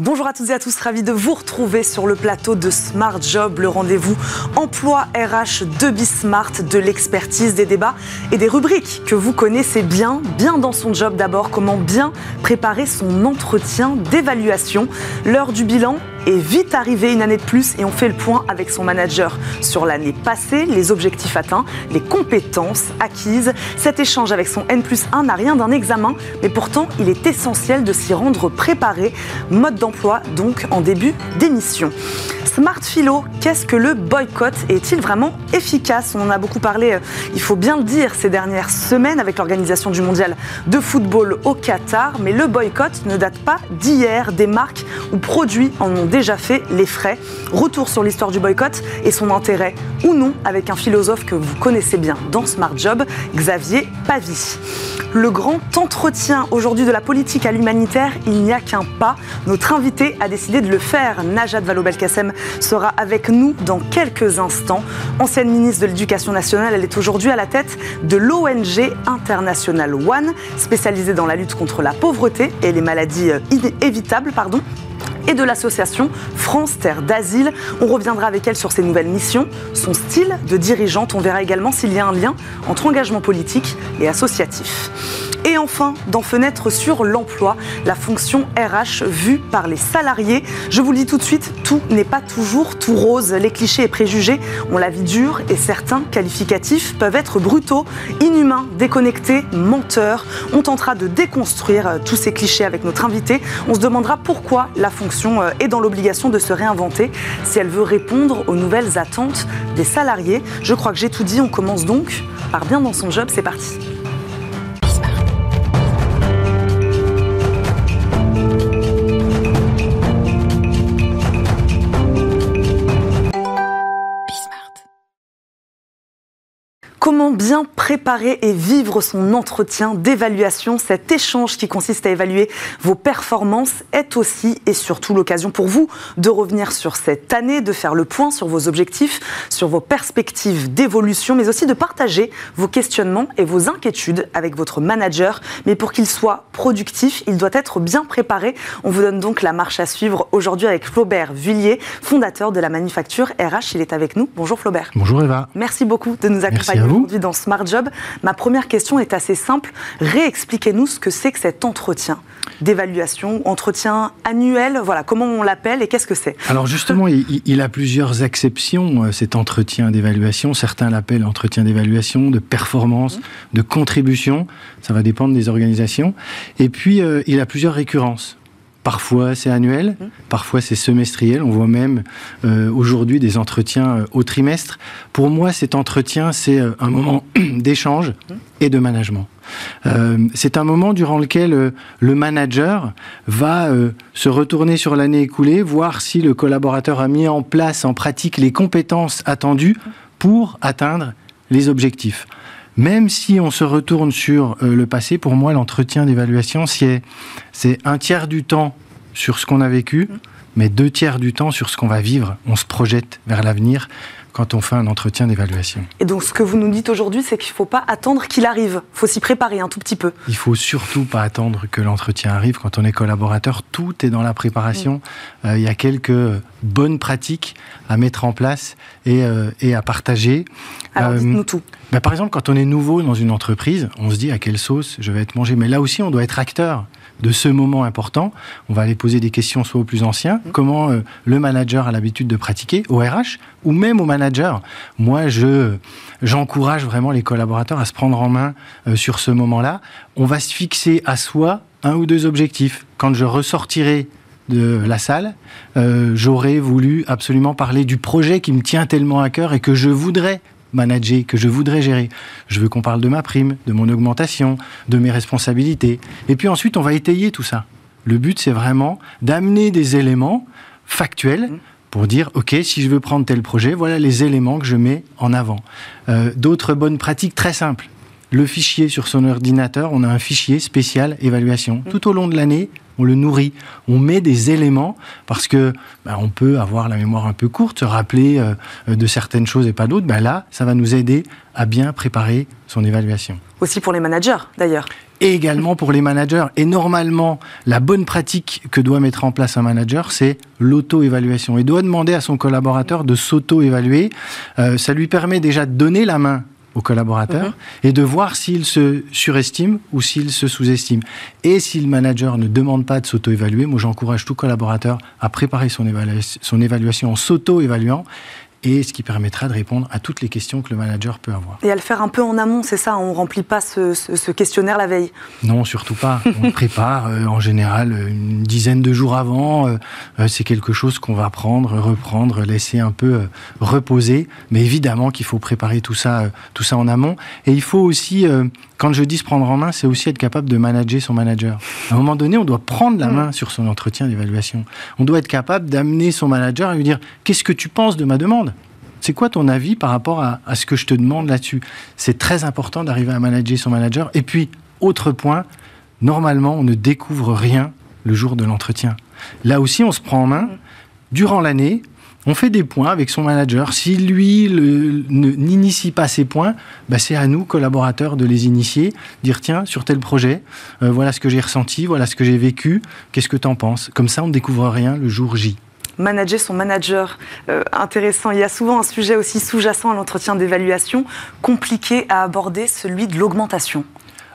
Bonjour à toutes et à tous, ravi de vous retrouver sur le plateau de Smart Job, le rendez-vous emploi RH de Bismart, de l'expertise, des débats et des rubriques que vous connaissez bien, bien dans son job d'abord, comment bien préparer son entretien d'évaluation. L'heure du bilan est vite arrivée une année de plus et on fait le point avec son manager sur l'année passée, les objectifs atteints, les compétences acquises. Cet échange avec son N plus 1 n'a rien d'un examen, mais pourtant il est essentiel de s'y rendre préparé. Mode d'emploi donc en début d'émission. Smart Philo, qu'est-ce que le boycott Est-il vraiment efficace? On en a beaucoup parlé, euh, il faut bien le dire, ces dernières semaines avec l'organisation du mondial de football au Qatar. Mais le boycott ne date pas d'hier. Des marques ou produits en ont déjà fait les frais. Retour sur l'histoire du boycott et son intérêt ou non avec un philosophe que vous connaissez bien dans Smart Job, Xavier Pavie. Le grand entretien aujourd'hui de la politique à l'humanitaire, il n'y a qu'un pas. Notre invité a décidé de le faire. Najat Vallaud-Belkacem sera avec nous dans quelques instants. Ancienne ministre de l'Éducation nationale, elle est aujourd'hui à la tête de l'ONG International One, spécialisée dans la lutte contre la pauvreté et les maladies inévitables. Pardon et de l'association France Terre d'Asile. On reviendra avec elle sur ses nouvelles missions, son style de dirigeante. On verra également s'il y a un lien entre engagement politique et associatif. Et enfin, dans Fenêtre sur l'emploi, la fonction RH vue par les salariés. Je vous le dis tout de suite, tout n'est pas toujours tout rose. Les clichés et préjugés ont la vie dure et certains qualificatifs peuvent être brutaux, inhumains, déconnectés, menteurs. On tentera de déconstruire euh, tous ces clichés avec notre invité. On se demandera pourquoi la fonction euh, est dans l'obligation de se réinventer si elle veut répondre aux nouvelles attentes des salariés. Je crois que j'ai tout dit. On commence donc par bien dans son job. C'est parti. Comment bien préparer et vivre son entretien d'évaluation? Cet échange qui consiste à évaluer vos performances est aussi et surtout l'occasion pour vous de revenir sur cette année, de faire le point sur vos objectifs, sur vos perspectives d'évolution, mais aussi de partager vos questionnements et vos inquiétudes avec votre manager. Mais pour qu'il soit productif, il doit être bien préparé. On vous donne donc la marche à suivre aujourd'hui avec Flaubert Villiers, fondateur de la manufacture RH. Il est avec nous. Bonjour Flaubert. Bonjour Eva. Merci beaucoup de nous accompagner aujourd'hui dans Smart Job. Ma première question est assez simple. Réexpliquez-nous ce que c'est que cet entretien d'évaluation, entretien annuel, voilà, comment on l'appelle et qu'est-ce que c'est? Alors justement, il, a plusieurs exceptions, euh, cet entretien d'évaluation. Certains l'appellent entretien d'évaluation, de performance, de contribution, ça va dépendre des organisations. Et puis, euh, il a plusieurs récurrences. Parfois c'est annuel, mmh. parfois c'est semestriel. On voit même euh, aujourd'hui des entretiens euh, au trimestre. Pour moi, cet entretien, c'est euh, un moment d'échange mmh. et de management. c'est un moment durant lequel le manager va se retourner sur l'année écoulée, voir si le collaborateur a mis en place en pratique les compétences attendues pour atteindre les objectifs. Même si on se retourne sur euh, le passé, pour moi, l'entretien d'évaluation, c'est un tiers du temps sur ce qu'on a vécu, mais deux tiers du temps sur ce qu'on va vivre. On se projette vers l'avenir quand on fait un entretien d'évaluation. Et donc, ce que vous nous dites aujourd'hui, c'est qu'il ne faut pas attendre qu'il arrive. Il faut s'y préparer un tout petit peu. Il faut surtout pas attendre que l'entretien arrive. Quand on est collaborateur, tout est dans la préparation. Mm. Euh, il y a quelques bonnes pratiques à mettre en place et, euh, et à partager. Alors, euh, dites-nous tout. Bah, par exemple, quand on est nouveau dans une entreprise, on se dit à quelle sauce je vais être mangé? Mais là aussi, on doit être acteur de ce moment important. On va aller poser des questions soit aux plus anciens, mmh. comment euh, le manager a l'habitude de pratiquer, au RH, ou même au manager? Moi, je j'encourage vraiment les collaborateurs à se prendre en main euh, sur ce moment-là. On va se fixer à soi un ou deux objectifs. Quand je ressortirai de la salle, euh, j'aurais voulu absolument parler du projet qui me tient tellement à cœur et que je voudrais manager, que je voudrais gérer. Je veux qu'on parle de ma prime, de mon augmentation, de mes responsabilités. Et puis ensuite, on va étayer tout ça. Le but, c'est vraiment d'amener des éléments factuels mmh. pour dire, OK, si je veux prendre tel projet, voilà les éléments que je mets en avant. Euh, d'autres bonnes pratiques très simples. Le fichier sur son ordinateur, on a un fichier spécial évaluation. Mmh. Tout au long de l'année, on le nourrit, on met des éléments parce que bah, on peut avoir la mémoire un peu courte, se rappeler euh, de certaines choses et pas d'autres. Bah, là, ça va nous aider à bien préparer son évaluation. Aussi pour les managers, d'ailleurs. Et également pour les managers. Et normalement, la bonne pratique que doit mettre en place un manager, c'est l'auto-évaluation. Il doit demander à son collaborateur de s'auto-évaluer. Euh, ça lui permet déjà de donner la main au collaborateur mhm. et de voir s'il se surestime ou s'il se sous-estime. Et si le manager ne demande pas de s'auto-évaluer, moi j'encourage tout collaborateur à préparer son, son évaluation en s'auto-évaluant et ce qui permettra de répondre à toutes les questions que le manager peut avoir. Et à le faire un peu en amont, c'est ça On ne remplit pas ce, questionnaire la veille Non, surtout pas. On prépare euh, en général une dizaine de jours avant. Euh, euh, c'est quelque chose qu'on va prendre, reprendre, laisser un peu reposer. Mais évidemment qu'il faut préparer tout ça, tout ça en amont. Et il faut aussi quand je dis se prendre en main, c'est aussi être capable de manager son manager. À un moment donné, on doit prendre la mm. main sur son entretien d'évaluation. On doit être capable d'amener son manager à lui dire Qu'est-ce que tu penses de ma demande? C'est quoi ton avis par rapport à, ce que je te demande là-dessus? C'est très important d'arriver à manager son manager. Et puis, autre point, normalement, on ne découvre rien le jour de l'entretien. Là aussi, on se prend en main. Durant l'année, on fait des points avec son manager. Si lui n'initie pas ces points, bah c'est à nous, collaborateurs, de les initier, dire tiens, sur tel projet, euh, voilà ce que j'ai ressenti, voilà ce que j'ai vécu, qu'est-ce que tu en penses? Comme ça, on ne découvre rien le jour J manager son manager. Euh, intéressant. Il y a souvent un sujet aussi sous-jacent à l'entretien d'évaluation, compliqué à aborder, celui de l'augmentation.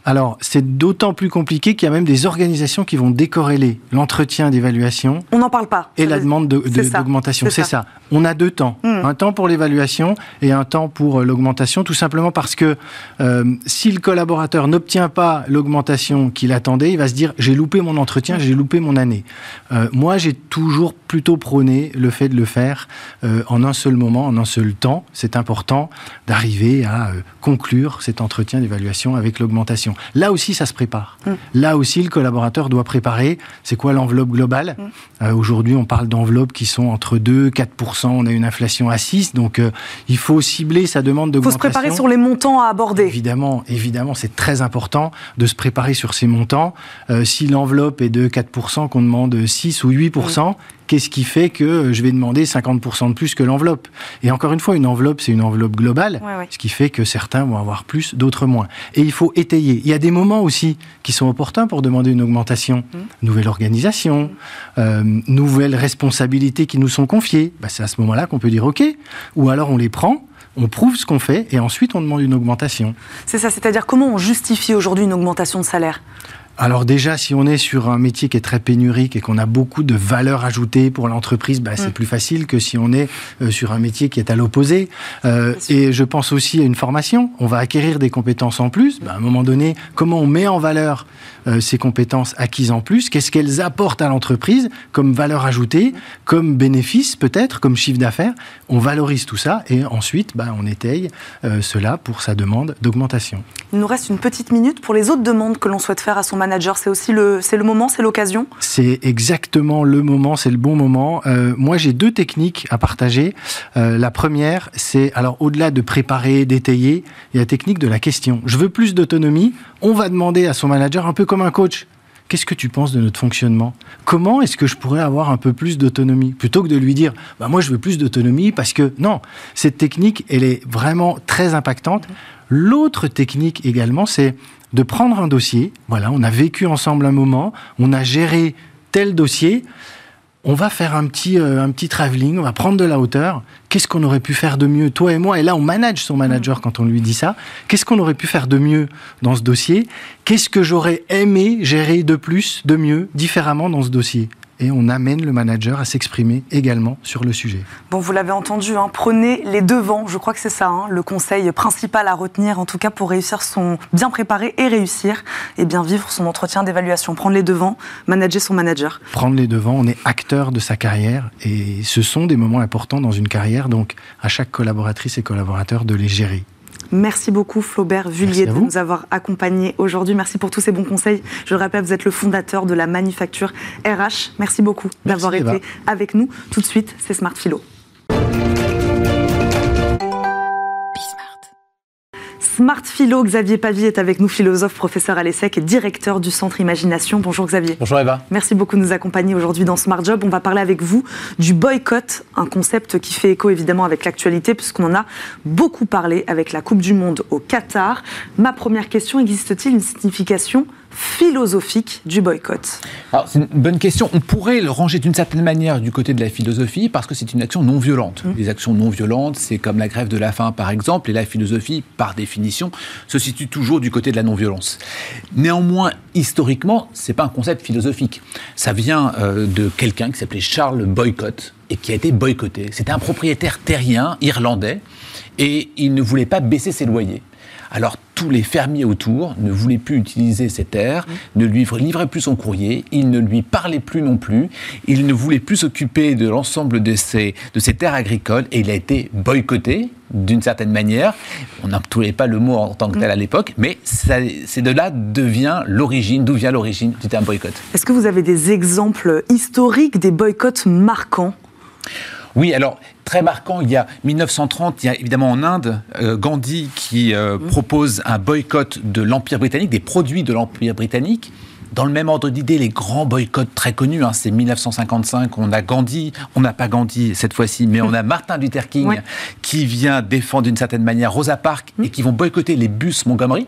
Alors, c'est d'autant plus compliqué qu'il y a même des organisations qui vont décorréler l'entretien d'évaluation. On n'en parle pas. Et la demande d'augmentation. De, c'est ça. On a deux temps. Hmm. Un temps pour l'évaluation et un temps pour euh, l'augmentation, tout simplement parce que euh, si le collaborateur n'obtient pas l'augmentation qu'il attendait, il va se dire j'ai loupé mon entretien, j'ai loupé mon année. Euh, moi, j'ai toujours plutôt prôné le fait de le faire en un seul moment, en un seul temps. C'est important d'arriver à conclure cet entretien d'évaluation avec l'augmentation. Là aussi, ça se prépare. Mm. Là aussi, le collaborateur doit préparer. C'est quoi l'enveloppe globale mm. euh, Aujourd'hui, on parle d'enveloppes qui sont entre 2 4% On a une inflation à 6 Donc, euh, il faut cibler sa demande d'augmentation. Il faut se préparer sur les montants à aborder. Évidemment, évidemment, c'est très important de se préparer sur ces montants. Euh, si l'enveloppe est de 4 qu'on demande 6 ou 8 qu'est-ce qui fait que je vais demander 50% de plus que l'enveloppe? Et encore une fois, une enveloppe, c'est une enveloppe globale, ce qui fait que certains vont avoir plus, d'autres moins. Et il faut étayer. Il y a des moments aussi qui sont opportuns pour demander une augmentation. Mmh. Nouvelle organisation, mmh. euh, nouvelles responsabilités qui nous sont confiées. Bah, c'est à ce moment-là qu'on peut dire OK. Ou alors on les prend on prouve ce qu'on fait et ensuite on demande une augmentation. C'est ça, c'est-à-dire comment on justifie aujourd'hui une augmentation de salaire? Alors déjà, si on est sur un métier qui est très pénurique et qu'on a beaucoup de valeur ajoutée pour l'entreprise, bah, c'est mm. plus facile que si on est euh, sur un métier qui est à l'opposé. Euh, et je pense aussi à une formation. On va acquérir des compétences en plus. Bah, à un moment donné, comment on met en valeur euh, ces compétences acquises en plus? Qu'est-ce qu'elles apportent à l'entreprise comme valeur ajoutée, comme bénéfice peut-être, comme chiffre d'affaires? On valorise tout ça et ensuite, bah, on étaye cela pour sa demande d'augmentation. Il nous reste une petite minute pour les autres demandes que l'on souhaite faire à son manager c'est aussi le, c'est le moment, c'est l'occasion C'est exactement le moment, c'est le bon moment. Euh, moi, j'ai deux techniques à partager. Euh, la première, c'est, alors au-delà de préparer, d'étayer, il y a la technique de la question. Je veux plus d'autonomie. On va demander à son manager, un peu comme un coach, qu'est-ce que tu penses de notre fonctionnement? Comment est-ce que je pourrais avoir un peu plus d'autonomie? Plutôt que de lui dire, bah moi je veux plus d'autonomie parce que non, cette technique, elle est vraiment très impactante. L'autre technique également, c'est de prendre un dossier. Voilà, on a vécu ensemble un moment, on a géré tel dossier. On va faire un petit, euh, un petit travelling, on va prendre de la hauteur. Qu'est-ce qu'on aurait pu faire de mieux, toi et moi? Et là, on manage son manager quand on lui dit ça. Qu'est-ce qu'on aurait pu faire de mieux dans ce dossier? Qu'est-ce que j'aurais aimé gérer de plus, de mieux, différemment dans ce dossier? Et on amène le manager à s'exprimer également sur le sujet. Bon, vous l'avez entendu, hein, prenez les devants. Je crois que c'est ça, hein, le conseil principal à retenir, en tout cas pour réussir son bien préparer et réussir, et bien vivre son entretien d'évaluation. Prendre les devants, manager son manager. Prendre les devants, on est acteur de sa carrière et ce sont des moments importants dans une carrière, donc à chaque collaboratrice et collaborateur de les gérer. Merci beaucoup Flaubert Vullier de nous avoir accompagnés aujourd'hui. Merci pour tous ces bons conseils. Je le rappelle, vous êtes le fondateur de la manufacture RH. Merci beaucoup d'avoir été avec nous. Tout de suite, c'est Smart Philo. Smart Philo, Xavier Pavie est avec nous, philosophe, professeur à l'ESSEC et directeur du Centre Imagination. Bonjour Xavier. Bonjour Eva. Merci beaucoup de nous accompagner aujourd'hui dans Smart Job. On va parler avec vous du boycott, un concept qui fait écho évidemment avec l'actualité puisqu'on en a beaucoup parlé avec la Coupe du Monde au Qatar. Ma première question, existe-t-il une signification philosophique du boycott Alors, c'est une bonne question. On pourrait le ranger d'une certaine manière du côté de la philosophie parce que c'est une action non violente. Mmh. Les actions non violentes, c'est comme la grève de la faim par exemple, et la philosophie, par définition, se situe toujours du côté de la non-violence. Néanmoins, historiquement, c'est pas un concept philosophique. Ça vient euh, de quelqu'un qui s'appelait Charles Boycott et qui a été boycotté. C'était un propriétaire terrien irlandais et il ne voulait pas baisser ses loyers. Alors tous les fermiers autour ne voulaient plus utiliser ces terres, ne lui livraient plus son courrier, ils ne lui parlaient plus non plus, il ne voulait plus s'occuper de l'ensemble de ces, de ces terres agricoles et il a été boycotté d'une certaine manière. On n'employait pas le mot en tant que tel à l'époque, mais c'est de là devient l'origine, d'où vient l'origine du terme boycott. Est-ce que vous avez des exemples historiques des boycotts marquants? Oui, alors très marquant, il y a 1930, il y a évidemment en Inde euh, Gandhi qui euh, mmh. propose un boycott de l'Empire britannique, des produits de l'Empire britannique. Dans le même ordre d'idée, les grands boycotts très connus, hein, c'est 1955, on a Gandhi, on n'a pas Gandhi cette fois-ci, mais on a Martin Luther King qui vient défendre d'une certaine manière Rosa Parks mmh. et qui vont boycotter les bus Montgomery.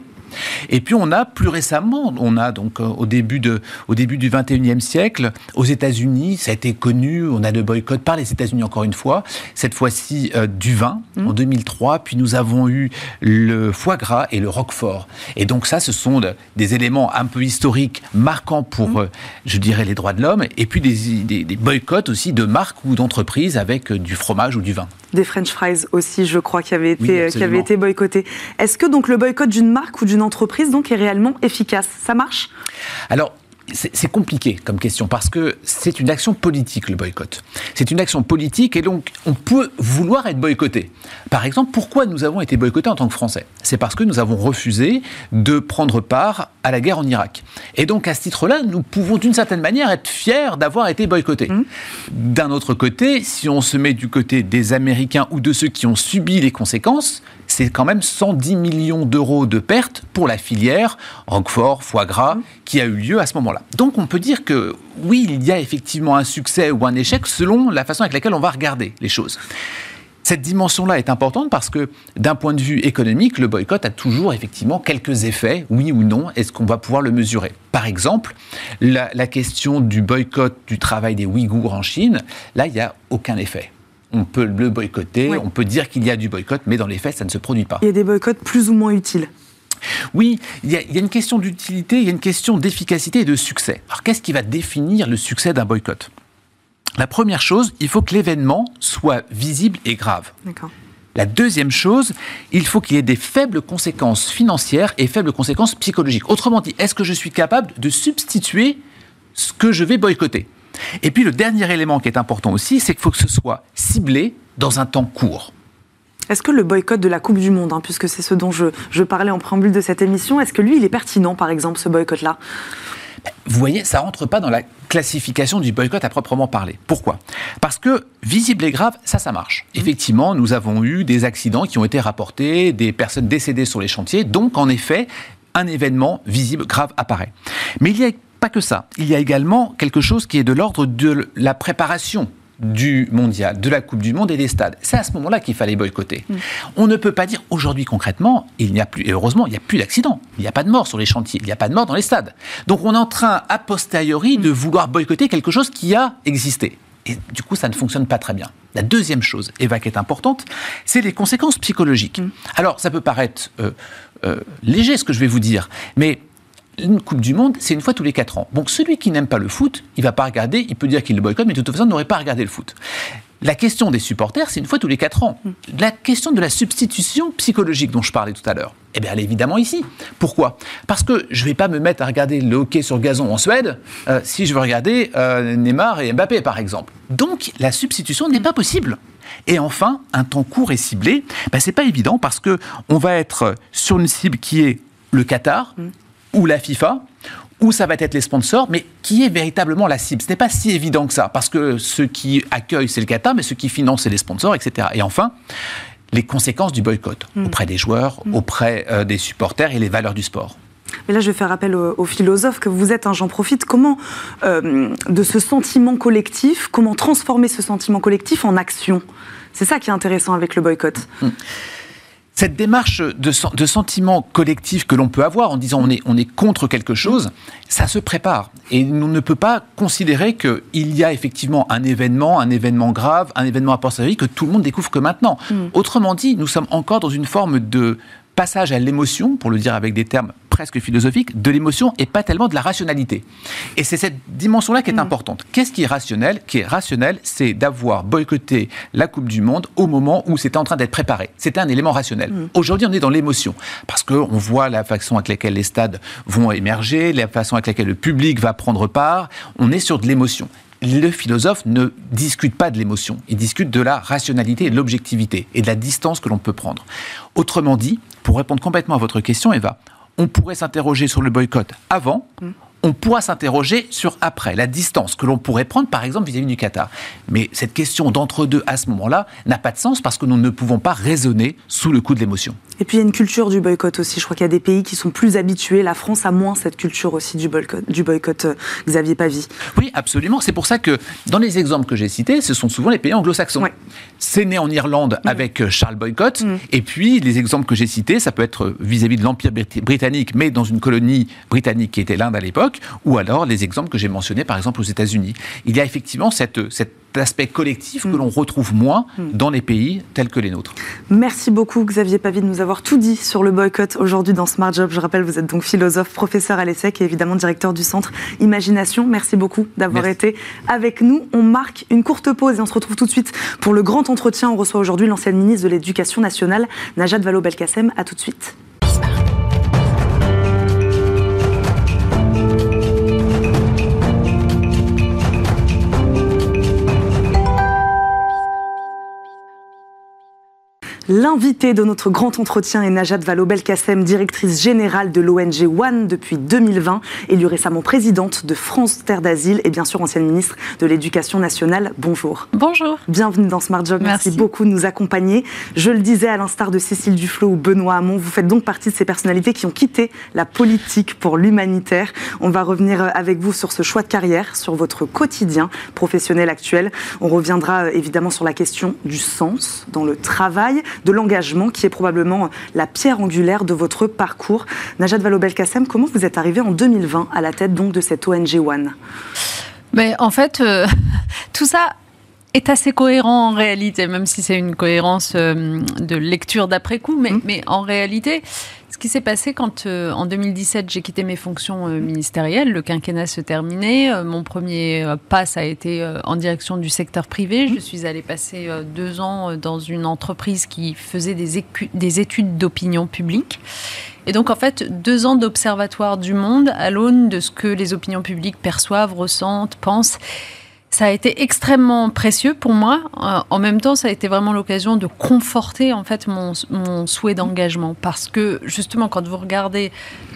Et puis on a plus récemment, on a donc euh, au début, de, au début du 21e siècle, aux États-Unis, ça a été connu, on a le boycott par les États-Unis encore une fois, cette fois-ci euh, du vin mmh. en 2003, puis nous avons eu le foie gras et le roquefort. Et donc ça, ce sont des éléments un peu historiques marquants pour, mmh. euh, je dirais, les droits de l'homme, et puis des, des boycotts aussi de marques ou d'entreprises avec du fromage ou du vin des French fries aussi, je crois, qui avaient été, qui avaient été boycottés. Est-ce que donc le boycott d'une marque ou d'une entreprise donc est réellement efficace. Ça marche? C'est compliqué comme question parce que c'est une action politique le boycott. C'est une action politique et donc on peut vouloir être boycotté. Par exemple, pourquoi nous avons été boycottés en tant que Français? C'est parce que nous avons refusé de prendre part à la guerre en Irak. Et donc à ce titre-là, nous pouvons d'une certaine manière être fiers d'avoir été boycottés. Mmh. D'un autre côté, si on se met du côté des Américains ou de ceux qui ont subi les conséquences, c'est quand même 110 millions d'euros de pertes pour la filière Roquefort, foie gras, mmh. qui a eu lieu à ce moment-là. Donc on peut dire que oui, il y a effectivement un succès ou un échec selon la façon avec laquelle on va regarder les choses. Cette dimension-là est importante parce que d'un point de vue économique, le boycott a toujours effectivement quelques effets, oui ou non, est-ce qu'on va pouvoir le mesurer? Par exemple, la, question du boycott du travail des Ouïghours en Chine, là, il n'y a aucun effet on peut le boycotter, on peut dire qu'il y a du boycott, mais dans les faits, ça ne se produit pas. Il y a des boycotts plus ou moins utiles. Oui, il y, a, une question d'utilité, il y a une question d'efficacité et de succès. Alors qu'est-ce qui va définir le succès d'un boycott? La première chose, il faut que l'événement soit visible et grave. La deuxième chose, il faut qu'il y ait des faibles conséquences financières et faibles conséquences psychologiques. Autrement dit, est-ce que je suis capable de substituer ce que je vais boycotter? Et puis le dernier élément qui est important aussi, c'est qu'il faut que ce soit ciblé dans un temps court. Est-ce que le boycott de la Coupe du Monde, hein, puisque c'est ce dont je, parlais en préambule de cette émission, est-ce que lui, il est pertinent, par exemple, ce boycott-là? Vous voyez, ça rentre pas dans la classification du boycott à proprement parler. Pourquoi? Parce que visible et grave, ça, ça marche. Mmh. Effectivement, nous avons eu des accidents qui ont été rapportés, des personnes décédées sur les chantiers, donc en effet, un événement visible, grave apparaît. Mais il y a pas que ça. Il y a également quelque chose qui est de l'ordre de la préparation du mondial, de la Coupe du Monde et des stades. C'est à ce moment-là qu'il fallait boycotter. Mm. On ne peut pas dire aujourd'hui concrètement, il n'y a plus, et heureusement, il n'y a plus d'accidents, il n'y a pas de morts sur les chantiers, il n'y a pas de morts dans les stades. Donc on est en train, a posteriori, de vouloir boycotter quelque chose qui a existé. Et du coup, ça ne fonctionne pas très bien. La deuxième chose, Eva, qui est importante, c'est les conséquences psychologiques. Mm. Alors, ça peut paraître euh, euh, léger ce que je vais vous dire, mais une Coupe du Monde, c'est une fois tous les 4 ans. Donc celui qui n'aime pas le foot, il va pas regarder, il peut dire qu'il le boycotte, mais de toute façon, il n'aurait pas regardé le foot. La question des supporters, c'est une fois tous les 4 ans. La question de la substitution psychologique dont je parlais tout à l'heure, eh bien, elle est évidemment ici. Pourquoi? Parce que je ne vais pas me mettre à regarder le hockey sur gazon en Suède euh, si je veux regarder euh, Neymar et Mbappé, par exemple. Donc, la substitution n'est pas possible. Et enfin, un temps court et ciblé, ben, c'est pas évident parce que on va être sur une cible qui est le Qatar, ou la FIFA, ou ça va être les sponsors, mais qui est véritablement la cible Ce n'est pas si évident que ça, parce que ceux qui accueillent, c'est le Qatar, mais ceux qui financent, c'est les sponsors, etc. Et enfin, les conséquences du boycott Mm. auprès des joueurs, auprès euh, des supporters et les valeurs du sport. Mais là, je vais faire appel au, au philosophe que vous êtes. hein, J'en profite. Comment, euh, de ce sentiment collectif, comment transformer ce sentiment collectif en action? C'est ça qui est intéressant avec le boycott. Cette démarche de, sen- de sentiment collectif que l'on peut avoir en disant on est, on est contre quelque chose, ça se prépare. Et on ne peut pas considérer qu'il y a effectivement un événement, un événement grave, un événement à posteriori que tout le monde découvre que maintenant. Autrement dit, nous sommes encore dans une forme de passage à l'émotion, pour le dire avec des termes presque philosophiques, de l'émotion et pas tellement de la rationalité. Et c'est cette dimension-là qui est importante. Qu'est-ce qui est rationnel Qui est rationnel, c'est d'avoir boycotté la Coupe du Monde au moment où c'était en train d'être préparé. C'était un élément rationnel. Aujourd'hui, on est dans l'émotion parce qu'on voit la façon avec laquelle les stades vont émerger, la façon avec laquelle le public va prendre part. On est sur de l'émotion. Le philosophe ne discute pas de l'émotion, il discute de la rationalité et de l'objectivité et de la distance que l'on peut prendre. Autrement dit, pour répondre complètement à votre question, Eva, on pourrait s'interroger sur le boycott. Avant, on pourra s'interroger sur après, la distance que l'on pourrait prendre par exemple vis-à-vis du Qatar. Mais cette question d'entre-deux à ce moment-là n'a pas de sens parce que nous ne pouvons pas raisonner sous le coup de l'émotion. Et puis il y a une culture du boycott aussi. Je crois qu'il y a des pays qui sont plus habitués. La France a moins cette culture aussi du boycott, du boycott euh, Xavier Pavie. Oui, absolument. C'est pour ça que dans les exemples que j'ai cités, ce sont souvent les pays anglo-saxons. Ouais. C'est né en Irlande avec euh, Charles Boycott. Et puis, les exemples que j'ai cités, ça peut être vis-à-vis de l'Empire brit- britannique, mais dans une colonie britannique qui était l'Inde à l'époque, ou alors les exemples que j'ai mentionnés, par exemple, aux États-Unis. Il y a effectivement cette, cet aspect collectif que l'on retrouve moins dans les pays tels que les nôtres. Merci beaucoup Xavier Pavie de nous avoir tout dit sur le boycott aujourd'hui dans Smart Job. Je rappelle, vous êtes donc philosophe, professeur à l'ESSEC et évidemment directeur du centre Imagination. Merci beaucoup d'avoir été avec nous. On marque une courte pause et on se retrouve tout de suite pour le grand entretien. On reçoit aujourd'hui l'ancienne ministre de l'Éducation nationale, Najat Vallaud-Belkacem. À tout de suite. L'invité de notre grand entretien est Najat Vallaud-Belkacem, directrice générale de l'ONG One depuis 2020, élue récemment présidente de France Terre d'Asile et bien sûr ancienne ministre de l'Éducation nationale. Bonjour. Bonjour. Bienvenue dans Smart Job. Merci, Merci. beaucoup de nous accompagner. Je le disais, à l'instar de Cécile Duflot ou Benoît Hamon, vous faites donc partie de ces personnalités qui ont quitté la politique pour l'humanitaire. On va revenir avec vous sur ce choix de carrière, sur votre quotidien professionnel actuel. On reviendra euh, évidemment sur la question du sens dans le travail, de l'engagement, qui est probablement la pierre angulaire de votre parcours. Najat Vallaud-Belkacem, comment vous êtes arrivée en 2020 à la tête donc de cette ONG One? Mais en fait, euh, tout ça est assez cohérent en réalité, même si c'est une cohérence euh, de lecture d'après coup. Mais, mais en réalité, ce qui s'est passé quand, euh, en 2017, j'ai quitté mes fonctions euh, ministérielles, le quinquennat se terminait. euh, mon premier euh, pas, ça a été euh, en direction du secteur privé. Je suis allée passer deux ans dans une entreprise qui faisait des, des études d'opinion publique. Et donc, en fait, deux ans d'observatoire du monde à l'aune de ce que les opinions publiques perçoivent, ressentent, pensent. Ça a été extrêmement précieux pour moi. Euh, En même temps, ça a été vraiment l'occasion de conforter en fait mon, souhait d'engagement, parce que justement, quand vous regardez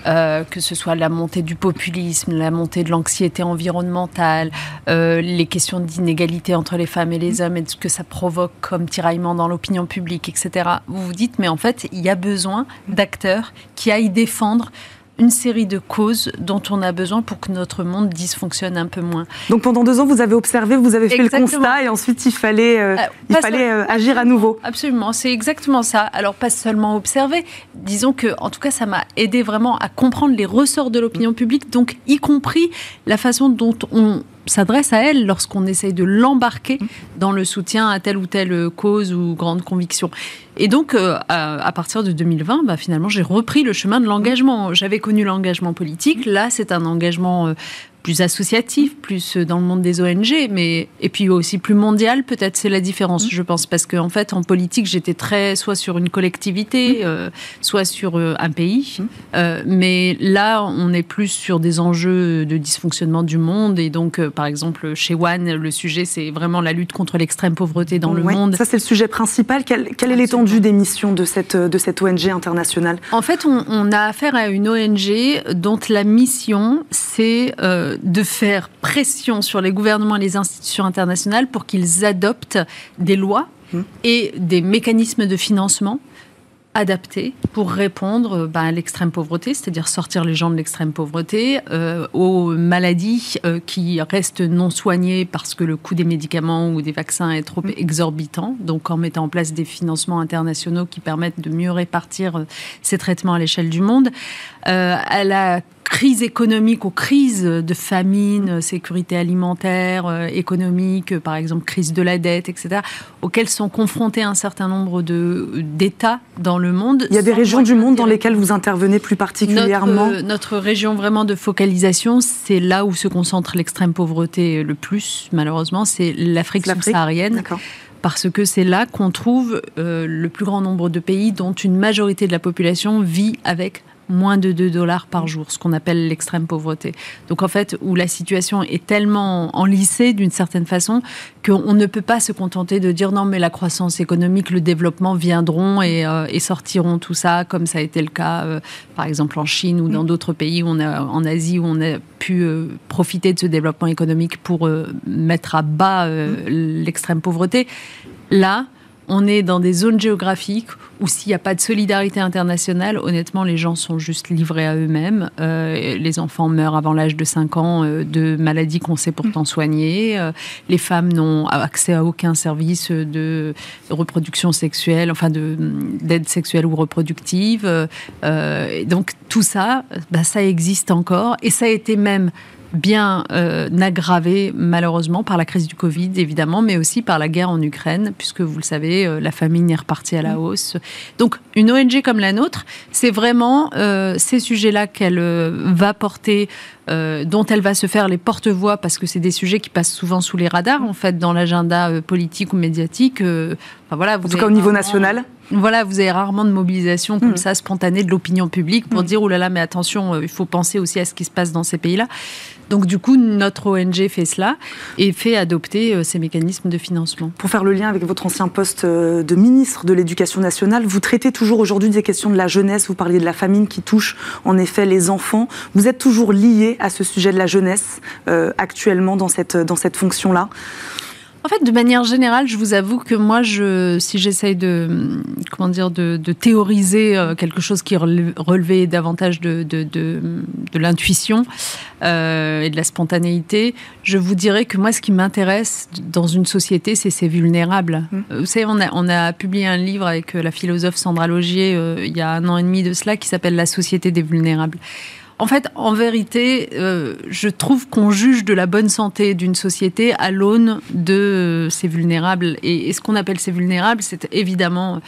euh, que ce soit la montée du populisme, la montée de l'anxiété environnementale, euh, les questions d'inégalité entre les femmes et les hommes, et ce que ça provoque comme tiraillement dans l'opinion publique, etc. Vous vous dites, mais en fait, il y a besoin d'acteurs qui aillent défendre une série de causes dont on a besoin pour que notre monde dysfonctionne un peu moins. Donc pendant deux ans, vous avez observé, vous avez fait Exactement. le constat et ensuite il fallait, euh, Euh, il fallait euh, agir à nouveau. Absolument, c'est exactement ça. Alors pas seulement observer, disons que en tout cas ça m'a aidé vraiment à comprendre les ressorts de l'opinion publique, donc y compris la façon dont on s'adresse à elle lorsqu'on essaye de l'embarquer dans le soutien à telle ou telle cause ou grande conviction. Et donc, euh, à, à partir de 2020, bah, finalement, j'ai repris le chemin de l'engagement. J'avais connu l'engagement politique. Là, c'est un engagement euh, plus associatif, plus euh, dans le monde des ONG, mais et puis aussi plus mondial. Peut-être c'est la différence, je pense, parce qu'en fait, en politique, j'étais très soit sur une collectivité, euh, soit sur euh, un pays. Euh, mais là, on est plus sur des enjeux de dysfonctionnement du monde. Et donc, euh, par exemple, chez One, le sujet, c'est vraiment la lutte contre l'extrême pauvreté dans le Ouais, monde. Ça, c'est le sujet principal. Quelle, quelle est l'étendue des missions de cette, de cette ONG internationale? En fait, on, on a affaire à une ONG dont la mission, c'est euh, de faire pression sur les gouvernements et les institutions internationales pour qu'ils adoptent des lois mmh. et des mécanismes de financement adaptés pour répondre bah, à l'extrême pauvreté, c'est-à-dire sortir les gens de l'extrême pauvreté, euh, aux maladies euh, qui restent non soignées parce que le coût des médicaments ou des vaccins est trop mmh. exorbitant. Donc en mettant en place des financements internationaux qui permettent de mieux répartir euh, ces traitements à l'échelle du monde, à la crise économique, aux crises de famine, sécurité alimentaire, euh, économique, par exemple crise de la dette, etc., auxquelles sont confrontés un certain nombre d'États dans le monde. Il y a des régions du monde dans lesquelles vous intervenez plus particulièrement Notre, notre région vraiment de focalisation, c'est là où se concentre l'extrême pauvreté le plus, malheureusement, c'est l'Afrique subsaharienne parce que c'est là qu'on trouve euh, le plus grand nombre de pays dont une majorité de la population vit avec moins de 2 dollars par jour, ce qu'on appelle l'extrême pauvreté. Donc en fait, où la situation est tellement enlissée d'une certaine façon qu'on ne peut pas se contenter de dire non mais la croissance économique, le développement viendront et, euh, sortiront tout ça, comme ça a été le cas euh, par exemple en Chine ou dans mm. d'autres pays où on a, en Asie où on a pu euh, profiter de ce développement économique pour mettre à bas mm. l'extrême pauvreté. Là, on est dans des zones géographiques où s'il n'y a pas de solidarité internationale, honnêtement, les gens sont juste livrés à eux-mêmes. Euh, les enfants meurent avant l'âge de 5 ans euh, de maladies qu'on sait pourtant mm. soigner. Euh, les femmes n'ont accès à aucun service de reproduction sexuelle, enfin d'aide sexuelle ou reproductive. donc tout ça, bah, ça existe encore et ça a été même bien euh, aggravé malheureusement par la crise du Covid évidemment, mais aussi par la guerre en Ukraine, puisque vous le savez, euh, la famine est repartie à la mm. hausse. Donc une ONG comme la nôtre, c'est vraiment euh, ces sujets-là qu'elle va porter euh, dont elle va se faire les porte-voix parce que c'est des sujets qui passent souvent sous les radars en fait dans l'agenda euh, politique ou médiatique. Euh, voilà, vous en tout cas au niveau national. Voilà, vous avez rarement de mobilisation comme hmm. ça spontanée de l'opinion publique pour hmm. dire oh là là mais attention, il faut penser aussi à ce qui se passe dans ces pays-là. Donc du coup, notre ONG fait cela et fait adopter ces mécanismes de financement. Pour faire le lien avec votre ancien poste de ministre de l'Éducation nationale, vous traitez toujours aujourd'hui des questions de la jeunesse, vous parliez de la famine qui touche en effet les enfants. Vous êtes toujours lié à ce sujet de la jeunesse euh, actuellement dans cette, dans cette fonction-là? En fait, de manière générale, je vous avoue que moi, je, si j'essaye de, comment dire, de, théoriser euh, quelque chose qui relevait davantage de, de, de, l'intuition euh, et de la spontanéité, je vous dirais que moi, ce qui m'intéresse dans une société, c'est ces vulnérables. Mmh. Vous savez, on a, on a publié un livre avec la philosophe Sandra Logier il y a un an et demi de cela qui s'appelle La société des vulnérables. En fait, en vérité, euh, je trouve qu'on juge de la bonne santé d'une société à l'aune de ses vulnérables. Et, ce qu'on appelle ces vulnérables, c'est évidemment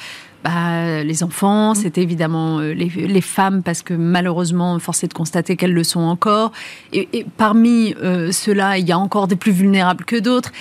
bah, les enfants, c'est évidemment euh, les, femmes, parce que malheureusement, force est de constater qu'elles le sont encore. Et, parmi euh, ceux-là, il y a encore des plus vulnérables que d'autres.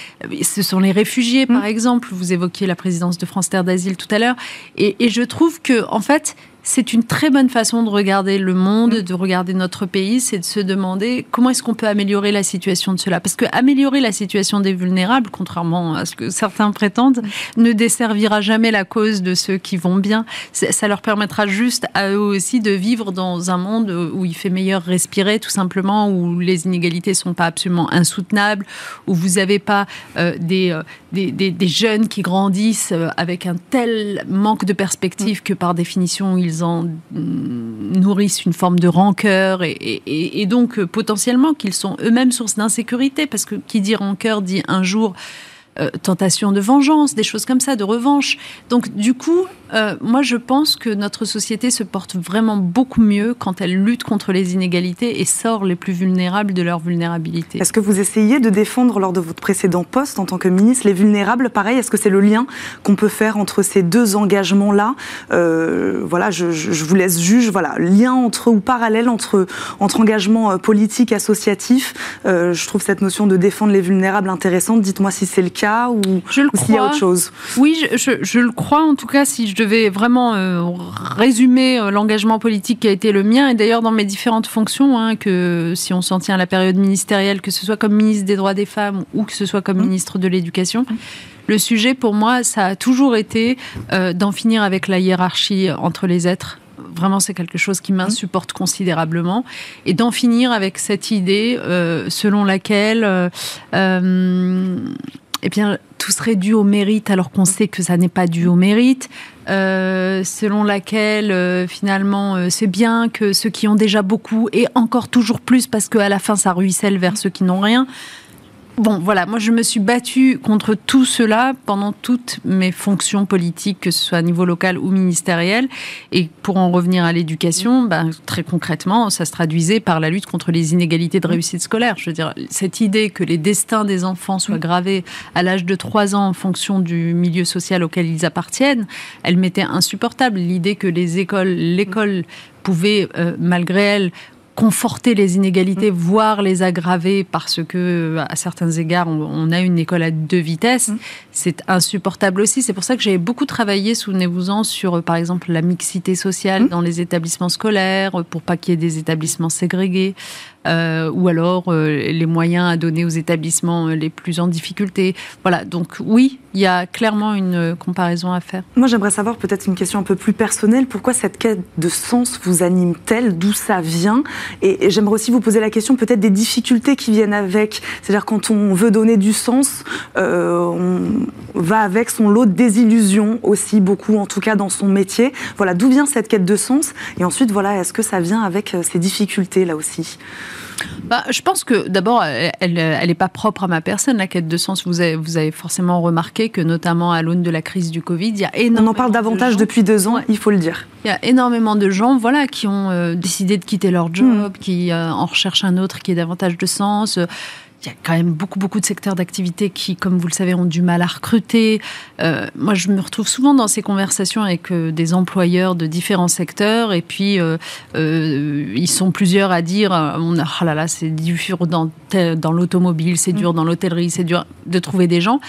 Ce sont les réfugiés, par mmh. exemple. Vous évoquiez la présidence de France Terre d'Asile tout à l'heure. Et, et je trouve que, en fait, c'est une très bonne façon de regarder le monde, mm. de regarder notre pays, c'est de se demander comment est-ce qu'on peut améliorer la situation de cela. Parce que améliorer la situation des vulnérables, contrairement à ce que certains prétendent, mm. ne desservira jamais la cause de ceux qui vont bien. Ça leur permettra juste à eux aussi de vivre dans un monde où il fait meilleur respirer, tout simplement, où les inégalités sont pas absolument insoutenables, où vous n'avez pas euh, euh, des, des, jeunes qui grandissent euh, avec un tel manque de perspective mm. que par définition ils en nourrissent une forme de rancœur et, donc euh, potentiellement qu'ils sont eux-mêmes source d'insécurité parce que qui dit rancœur dit un jour euh, tentation de vengeance, des choses comme ça, de revanche. Donc du coup, euh, moi je pense que notre société se porte vraiment beaucoup mieux quand elle lutte contre les inégalités et sort les plus vulnérables de leur vulnérabilité. Est-ce que vous essayez de défendre lors de votre précédent poste en tant que ministre les vulnérables? Pareil, est-ce que c'est le lien qu'on peut faire entre ces deux engagements-là? Euh, Voilà, je, vous laisse juge. Voilà, lien entre ou parallèle entre entre engagement politique associatif. je trouve cette notion de défendre les vulnérables intéressante. Dites-moi si c'est le cas ou, s'il y a autre chose Oui, je, le crois en tout cas si je devais vraiment euh, résumer euh, l'engagement politique qui a été le mien et d'ailleurs dans mes différentes fonctions, hein, que si on s'en tient à la période ministérielle, que ce soit comme ministre des droits des femmes ou que ce soit comme mmh. ministre de l'éducation. Mmh. Le sujet pour moi, ça a toujours été euh, d'en finir avec la hiérarchie entre les êtres Vraiment, c'est quelque chose qui m'insupporte considérablement. Et d'en finir avec cette idée selon laquelle eh bien, tout serait dû au mérite, alors qu'on sait que ça n'est pas dû au mérite. Euh, selon laquelle euh, finalement euh, c'est bien que ceux qui ont déjà beaucoup et encore toujours plus parce qu'à la fin ça ruisselle vers ceux qui n'ont rien. Bon, voilà, moi je me suis battue contre tout cela pendant toutes mes fonctions politiques, que ce soit à niveau local ou ministériel. Et pour en revenir à l'éducation, ben, très concrètement, ça se traduisait par la lutte contre les inégalités de réussite scolaire. Je veux dire, cette idée que les destins des enfants soient gravés à l'âge de 3 ans en fonction du milieu social auquel ils appartiennent, elle m'était insupportable. L'idée que les écoles, l'école pouvait, euh, malgré elle, conforter les inégalités, mm. voire les aggraver parce que, à certains égards, on, a une école à deux vitesses, mm. C'est insupportable aussi. C'est pour ça que j'avais beaucoup travaillé, souvenez-vous-en, sur, par exemple, la mixité sociale mm. dans les établissements scolaires, pour pas qu'il y ait des établissements ségrégés, euh, ou alors euh, les moyens à donner aux établissements euh, les plus en difficulté. Voilà, donc oui, il y a clairement une comparaison à faire. Moi, j'aimerais savoir peut-être une question un peu plus personnelle. Pourquoi cette quête de sens vous anime-t-elle? D'où ça vient? Et, j'aimerais aussi vous poser la question peut-être des difficultés qui viennent avec. C'est-à-dire quand on veut donner du sens, on va avec son lot de désillusions aussi, beaucoup en tout cas dans son métier. Voilà, d'où vient cette quête de sens Et ensuite, voilà, est-ce que ça vient avec ces difficultés là aussi? Bah, je pense que d'abord, elle n'est pas propre à ma personne, la quête de sens. Vous avez, vous avez forcément remarqué que, notamment à l'aune de la crise du Covid, il y a énormément. On en parle davantage depuis deux ans, il faut le dire. Il y a énormément de gens voilà, qui ont euh, décidé de quitter leur job, hmm. qui euh, en recherchent un autre qui ait davantage de sens il y a quand même beaucoup, beaucoup de secteurs d'activité qui, comme vous le savez, ont du mal à recruter. Euh, moi, je me retrouve souvent dans ces conversations avec euh, des employeurs de différents secteurs, et puis euh, ils sont plusieurs à dire on a, oh là là, c'est dur dans, dans l'automobile, c'est dur mm. dans l'hôtellerie, c'est dur de trouver des gens.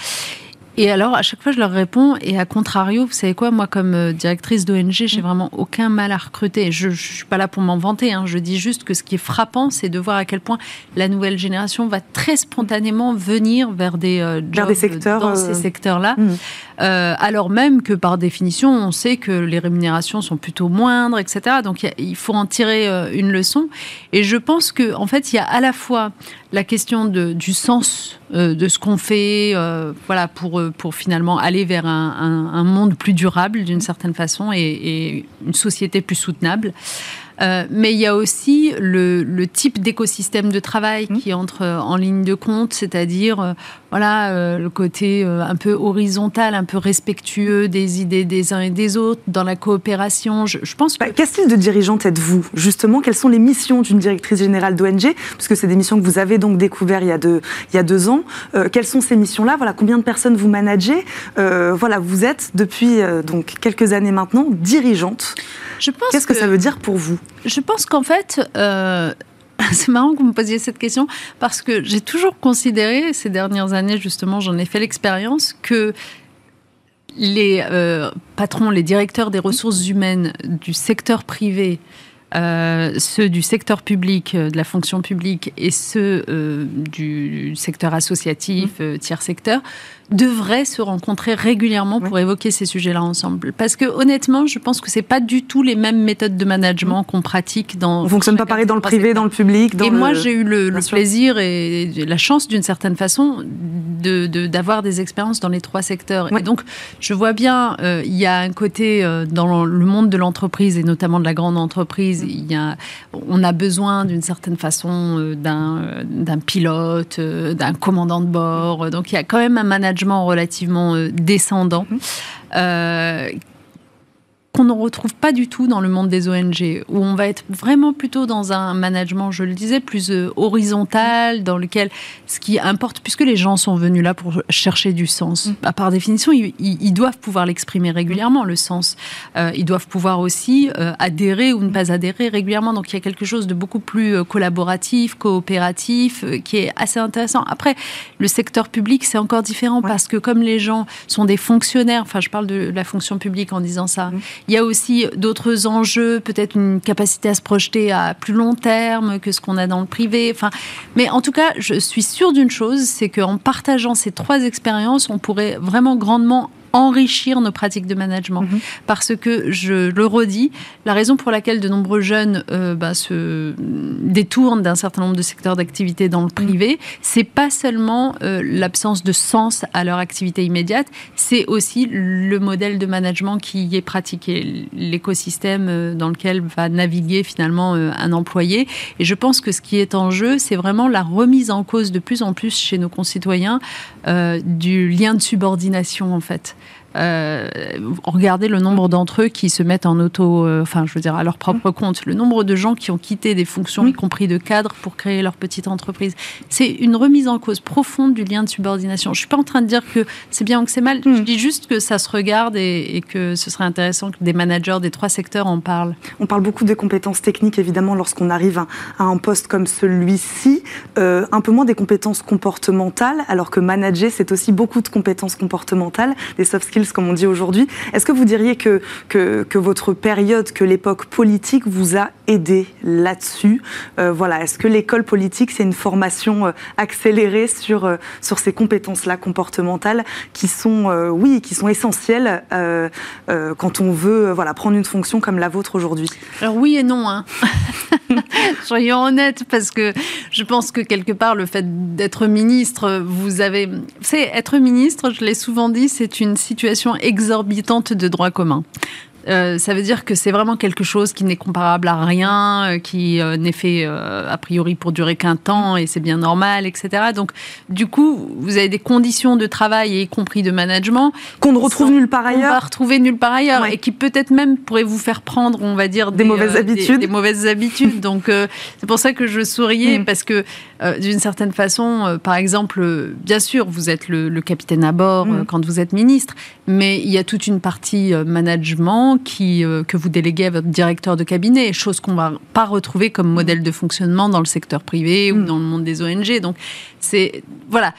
Et alors, à chaque fois, je leur réponds, et à contrario, vous savez quoi, moi, comme euh, directrice d'ONG, j'ai mm. vraiment aucun mal à recruter. Je ne suis pas là pour m'en vanter, hein. je dis juste que ce qui est frappant, c'est de voir à quel point la nouvelle génération va très spontanément venir vers des, euh, des secteurs, dans ces euh, secteurs-là. Mm. alors même que par définition, on sait que les rémunérations sont plutôt moindres, etc. Donc il faut en tirer une leçon. Et je pense que en fait, il y a à la fois la question de, du sens euh, de ce qu'on fait, euh, voilà, pour, euh, pour finalement aller vers un, monde plus durable d'une certaine façon et, une société plus soutenable. Euh, mais il y a aussi le, le type d'écosystème de travail mmh. qui entre en ligne de compte, c'est-à-dire euh, voilà euh, le côté un peu horizontal, un peu respectueux des idées des uns et des autres, dans la coopération. Je, je pense. Bah, Quel style de dirigeante êtes-vous? Justement Quelles sont les missions d'une directrice générale d'ONG Parce que c'est des missions que vous avez donc découvertes il y a deux, il y a deux ans. quelles sont ces missions-là? Voilà, combien de personnes vous managez? Voilà, vous êtes depuis donc quelques années maintenant dirigeante. Qu'est-ce que, ça veut dire pour vous? Je pense qu'en fait, euh, c'est marrant que vous me posiez cette question parce que j'ai toujours considéré ces dernières années, justement, j'en ai fait l'expérience que les euh, patrons, les directeurs des ressources humaines du secteur privé euh, ceux du secteur public, de la fonction publique et ceux du secteur associatif, mmh. tiers secteur, devraient se rencontrer régulièrement pour évoquer ces sujets-là ensemble. Parce que honnêtement, je pense que c'est pas du tout les mêmes méthodes de management qu'on pratique dans. On fonctionne pas pareil dans le privé, dans le public. Dans et moi, j'ai eu le, plaisir et la chance, d'une certaine façon, d'avoir de, des expériences dans les trois secteurs. Et donc, je vois bien, euh, il y a un côté euh, dans le monde de l'entreprise et notamment de la grande entreprise, il y a, on a besoin d'une certaine façon euh, d'un pilote, d'un commandant de bord. Donc, il y a quand même un management relativement euh, descendant. Mhm. Euh, qu'on ne retrouve pas du tout dans le monde des ONG, où on va être vraiment plutôt dans un management, je le disais, plus euh, horizontal, dans lequel ce qui importe, puisque les gens sont venus là pour chercher du sens, bah, par définition, ils, doivent pouvoir l'exprimer régulièrement, le sens. Euh, ils doivent pouvoir aussi euh, adhérer ou ne pas adhérer régulièrement. Donc il y a quelque chose de beaucoup plus collaboratif, coopératif, qui est assez intéressant. Après, le secteur public, c'est encore différent, parce que comme les gens sont des fonctionnaires, enfin je parle de la fonction publique en disant ça, mm. Il y a aussi d'autres enjeux, peut-être une capacité à se projeter à plus long terme que ce qu'on a dans le privé. Enfin, mais en tout cas, je suis sûre d'une chose, c'est qu'en partageant ces trois expériences, on pourrait vraiment grandement enrichir nos pratiques de management. Mhm. Parce que, je le redis, la raison pour laquelle de nombreux jeunes euh, bah, se détournent d'un certain nombre de secteurs d'activité dans le privé, mhm. c'est pas seulement euh, l'absence de sens à leur activité immédiate, c'est aussi le modèle de management qui y est pratiqué, l'écosystème euh, dans lequel va naviguer finalement un employé. Et je pense que ce qui est en jeu, c'est vraiment la remise en cause de plus en plus chez nos concitoyens du lien de subordination en fait. Euh, regardez le nombre d'entre eux qui se mettent en auto, euh, enfin, je veux dire, à leur propre compte. Le nombre de gens qui ont quitté des fonctions, y compris de cadre, pour créer leur petite entreprise. C'est une remise en cause profonde du lien de subordination. Je suis pas en train de dire que c'est bien ou que c'est mal. Je dis juste que ça se regarde et, que ce serait intéressant que des managers des trois secteurs en parlent. On parle beaucoup des compétences techniques, évidemment, lorsqu'on arrive à, un poste comme celui-ci. Euh, un peu moins des compétences comportementales, alors que manager, c'est aussi beaucoup de compétences comportementales, des soft skills comme on dit aujourd'hui. Est-ce que vous diriez que, que, votre période, que l'époque politique vous a aidé là-dessus? Euh, Voilà, est-ce que l'école politique, c'est une formation euh, accélérée sur, euh, sur ces compétences-là comportementales qui sont, oui, qui sont essentielles quand on veut voilà, prendre une fonction comme la vôtre aujourd'hui? Alors oui et non. Hein. Soyons honnêtes, parce que je pense que quelque part, le fait d'être ministre, vous avez... Vous savez, être ministre, je l'ai souvent dit, c'est une situation exorbitante de droit commun. Euh, ça veut dire que c'est vraiment quelque chose qui n'est comparable à rien, euh, qui euh, n'est fait a priori pour durer qu'un temps et c'est bien normal, etc. Donc, du coup, vous avez des conditions de travail, y compris de management, qu'on ne retrouve nulle part ailleurs. On va retrouver nulle part ailleurs et qui peut-être même pourrait vous faire prendre, on va dire, des, mauvaises habitudes. Des, mauvaises habitudes. Donc, c'est pour ça que je souriais mm. parce que, d'une certaine façon, par exemple, bien sûr, vous êtes le, capitaine à bord mm. quand vous êtes ministre, mais il y a toute une partie management qui, euh, que vous déléguez à votre directeur de cabinet, chose qu'on va pas retrouver comme modèle de fonctionnement dans le secteur privé ou mm. dans le monde des ONG. Donc, c'est voilà.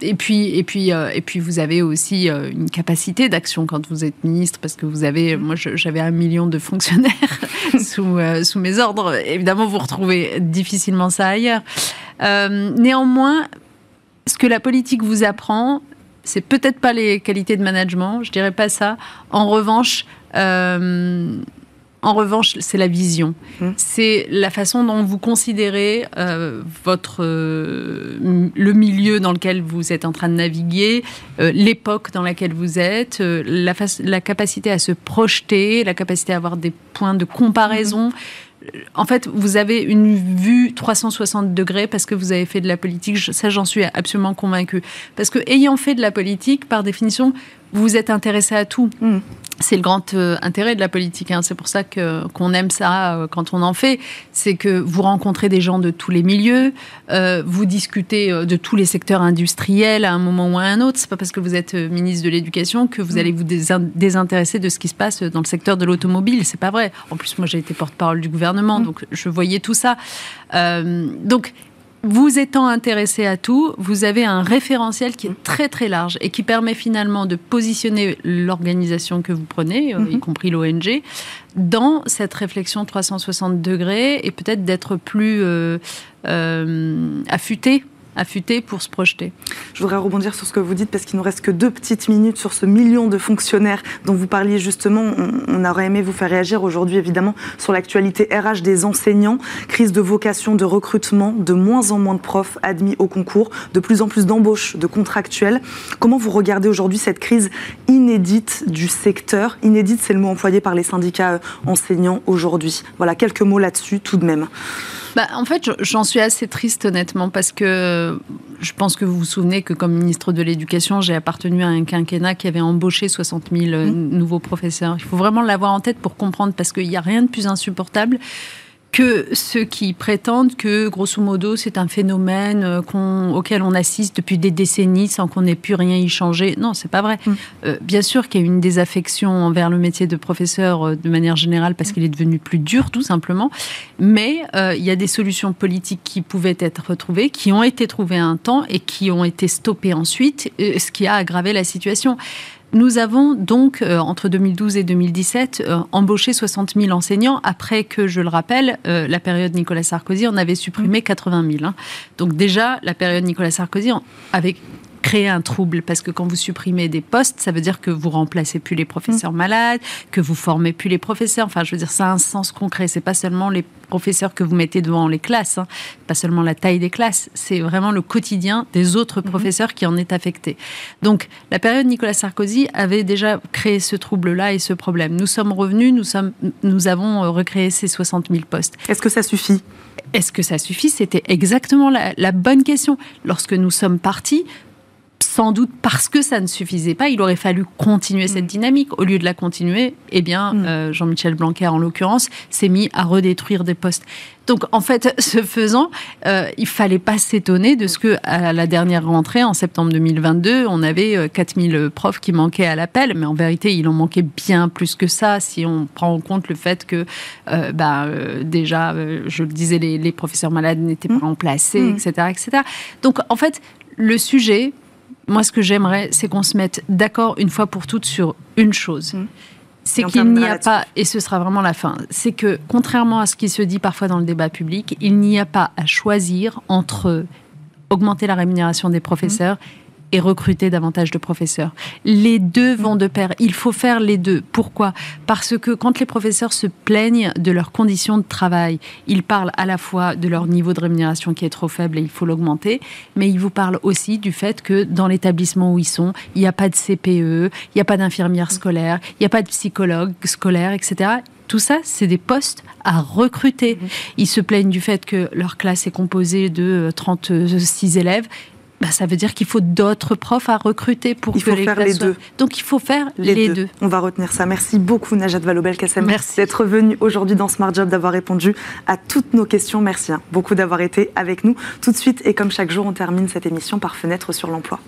Et puis, et puis, euh, et puis, vous avez aussi euh, une capacité d'action quand vous êtes ministre, parce que vous avez, moi, j'avais un million de fonctionnaires sous, sous mes ordres. Évidemment, vous retrouvez difficilement ça ailleurs. néanmoins, ce que la politique vous apprend, c'est peut-être pas les qualités de management, je dirais pas ça. En revanche, euh, en revanche, c'est la vision. Mmh. C'est la façon dont vous considérez euh, votre, euh, le milieu dans lequel vous êtes en train de naviguer, l'époque dans laquelle vous êtes, la, la, capacité à se projeter, la capacité à avoir des points de comparaison. Mmh en fait, vous avez une vue 360 degrés parce que vous avez fait de la politique. Ça, j'en suis absolument convaincue. Parce que ayant fait de la politique, par définition, vous êtes intéressé à tout. Mm. C'est le grand euh, intérêt de la politique. Hein. C'est pour ça que qu'on aime ça euh, quand on en fait. C'est que vous rencontrez des gens de tous les milieux, euh, vous discutez de tous les secteurs industriels à un moment ou à un autre. C'est pas parce que vous êtes ministre de l'Éducation que vous mm. allez vous désintéresser de ce qui se passe dans le secteur de l'automobile. C'est pas vrai. En plus, moi, j'ai été porte-parole du gouvernement, mm. donc je voyais tout ça. donc vous étant intéressé à tout, vous avez un référentiel qui est très très large et qui permet finalement de positionner l'organisation que vous prenez, euh, y mhm. compris l'ONG, dans cette réflexion 360 degrés et peut-être d'être plus euh, euh, affûté affûté pour se projeter. Je voudrais rebondir sur ce que vous dites parce qu'il nous reste que deux petites minutes sur ce million de fonctionnaires dont vous parliez justement. On, aurait aimé vous faire réagir aujourd'hui évidemment sur l'actualité RH des enseignants, crise de vocation, de recrutement, de moins en moins de profs admis au concours, de plus en plus d'embauches de contractuels. Comment vous regardez aujourd'hui cette crise inédite du secteur? Inédite, c'est le mot employé par les syndicats euh, enseignants aujourd'hui. Voilà, quelques mots là-dessus tout de même. Bah, en fait, j'en suis assez triste honnêtement parce que je pense que vous vous souvenez que comme ministre de l'Éducation, j'ai appartenu à un quinquennat qui avait embauché 60 000 mmh. nouveaux professeurs. Il faut vraiment l'avoir en tête pour comprendre parce qu'il n'y a rien de plus insupportable que ceux qui prétendent que, grosso modo, c'est un phénomène euh, auquel on assiste depuis des décennies sans qu'on ait pu rien y changer. Non, c'est pas vrai. Mm. Euh, bien sûr qu'il y a une désaffection envers le métier de professeur euh, de manière générale parce qu'il est devenu plus dur, tout simplement. Mais il y a des solutions politiques qui pouvaient être retrouvées, qui ont été trouvées un temps et qui ont été stoppées ensuite, ce qui a aggravé la situation. Nous avons donc, euh, entre 2012 et 2017, euh, embauché 60 000 enseignants, après que, je le rappelle, euh, la période Nicolas Sarkozy, on avait supprimé 80 000. Hein. Donc déjà, la période Nicolas Sarkozy, avec créer un trouble parce que quand vous supprimez des postes, ça veut dire que vous remplacez plus les professeurs malades, que vous formez plus les professeurs. Enfin, je veux dire, ça a un sens concret. C'est pas seulement les professeurs que vous mettez devant les classes, hein. pas seulement la taille des classes. C'est vraiment le quotidien des autres mhm. professeurs qui en est affecté. Donc, la période Nicolas Sarkozy avait déjà créé ce trouble-là et ce problème. Nous sommes revenus, nous sommes, nous avons recréé ces 60 000 postes. Est-ce que ça suffit? Est-ce que ça suffit? C'était exactement la, la, bonne question. Lorsque nous sommes partis, sans doute parce que ça ne suffisait pas, il aurait fallu continuer cette mm. dynamique. Au lieu de la continuer, eh bien, mm. euh, Jean-Michel Blanquer, en l'occurrence, s'est mis à redétruire des postes. Donc, en fait, ce faisant, euh, il fallait pas s'étonner de ce que, à la dernière rentrée, en septembre 2022, on avait 4000 euh, profs qui manquaient à l'appel, mais en vérité, il en manquait bien plus que ça, si on prend en compte le fait que, euh, bah, déjà, je le disais, les, professeurs malades n'étaient pas mm. remplacés, etc., etc. Donc, en fait, le sujet, moi, ce que j'aimerais, c'est qu'on se mette d'accord une fois pour toutes sur une chose. Mmh. C'est qu'il n'y a pas, et ce sera vraiment la fin, c'est que contrairement à ce qui se dit parfois dans le débat public, il n'y a pas à choisir entre augmenter la rémunération des professeurs et recruter davantage de professeurs. Les deux vont de pair. Il faut faire les deux. Pourquoi? Parce que quand les professeurs se plaignent de leurs conditions de travail, ils parlent à la fois de leur niveau de rémunération qui est trop faible et il faut l'augmenter, mais ils vous parlent aussi du fait que dans l'établissement où ils sont, il n'y a pas de CPE, il n'y a pas d'infirmière scolaire, il n'y a pas de psychologue scolaire, etc tout ça, c'est des postes à recruter. Ils se plaignent du fait que leur classe est composée de 36 élèves. Bah, ça veut dire qu'il faut d'autres profs à recruter pour il faut les faire les deux. Donc il faut faire les, deux. On va retenir ça. Merci beaucoup Najat Vallaud-Belkacem d'être venu aujourd'hui dans Smart Job, d'avoir répondu à toutes nos questions. Merci hein. beaucoup d'avoir été avec nous. Tout de suite et comme chaque jour, on termine cette émission par fenêtre sur l'emploi.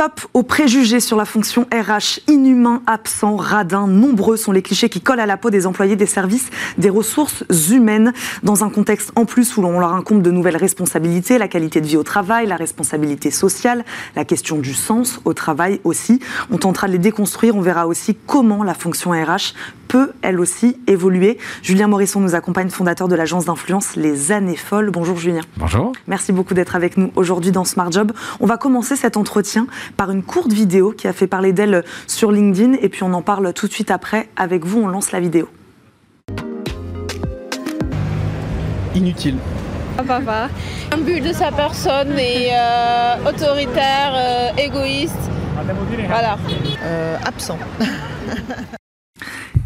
Stop aux préjugés sur la fonction RH. Inhumain, absent, radin, nombreux sont les clichés qui collent à la peau des employés des services des ressources humaines dans un contexte en plus où l'on leur incombe de nouvelles responsabilités, la qualité de vie au travail, la responsabilité sociale, la question du sens au travail aussi. On tentera de les déconstruire, on verra aussi comment la fonction RH peut elle aussi évoluer. Julien Morisson nous accompagne, fondateur de l'agence d'influence Les Années Folles. Bonjour Julien. Bonjour. Merci beaucoup d'être avec nous aujourd'hui dans Smart Job. On va commencer cet entretien par une courte vidéo qui a fait parler d'elle sur LinkedIn et puis on en parle tout de suite après. Avec vous, on lance la vidéo. Inutile. Papa. Un but de sa personne est euh, autoritaire, euh, égoïste. Voilà. Euh, absent.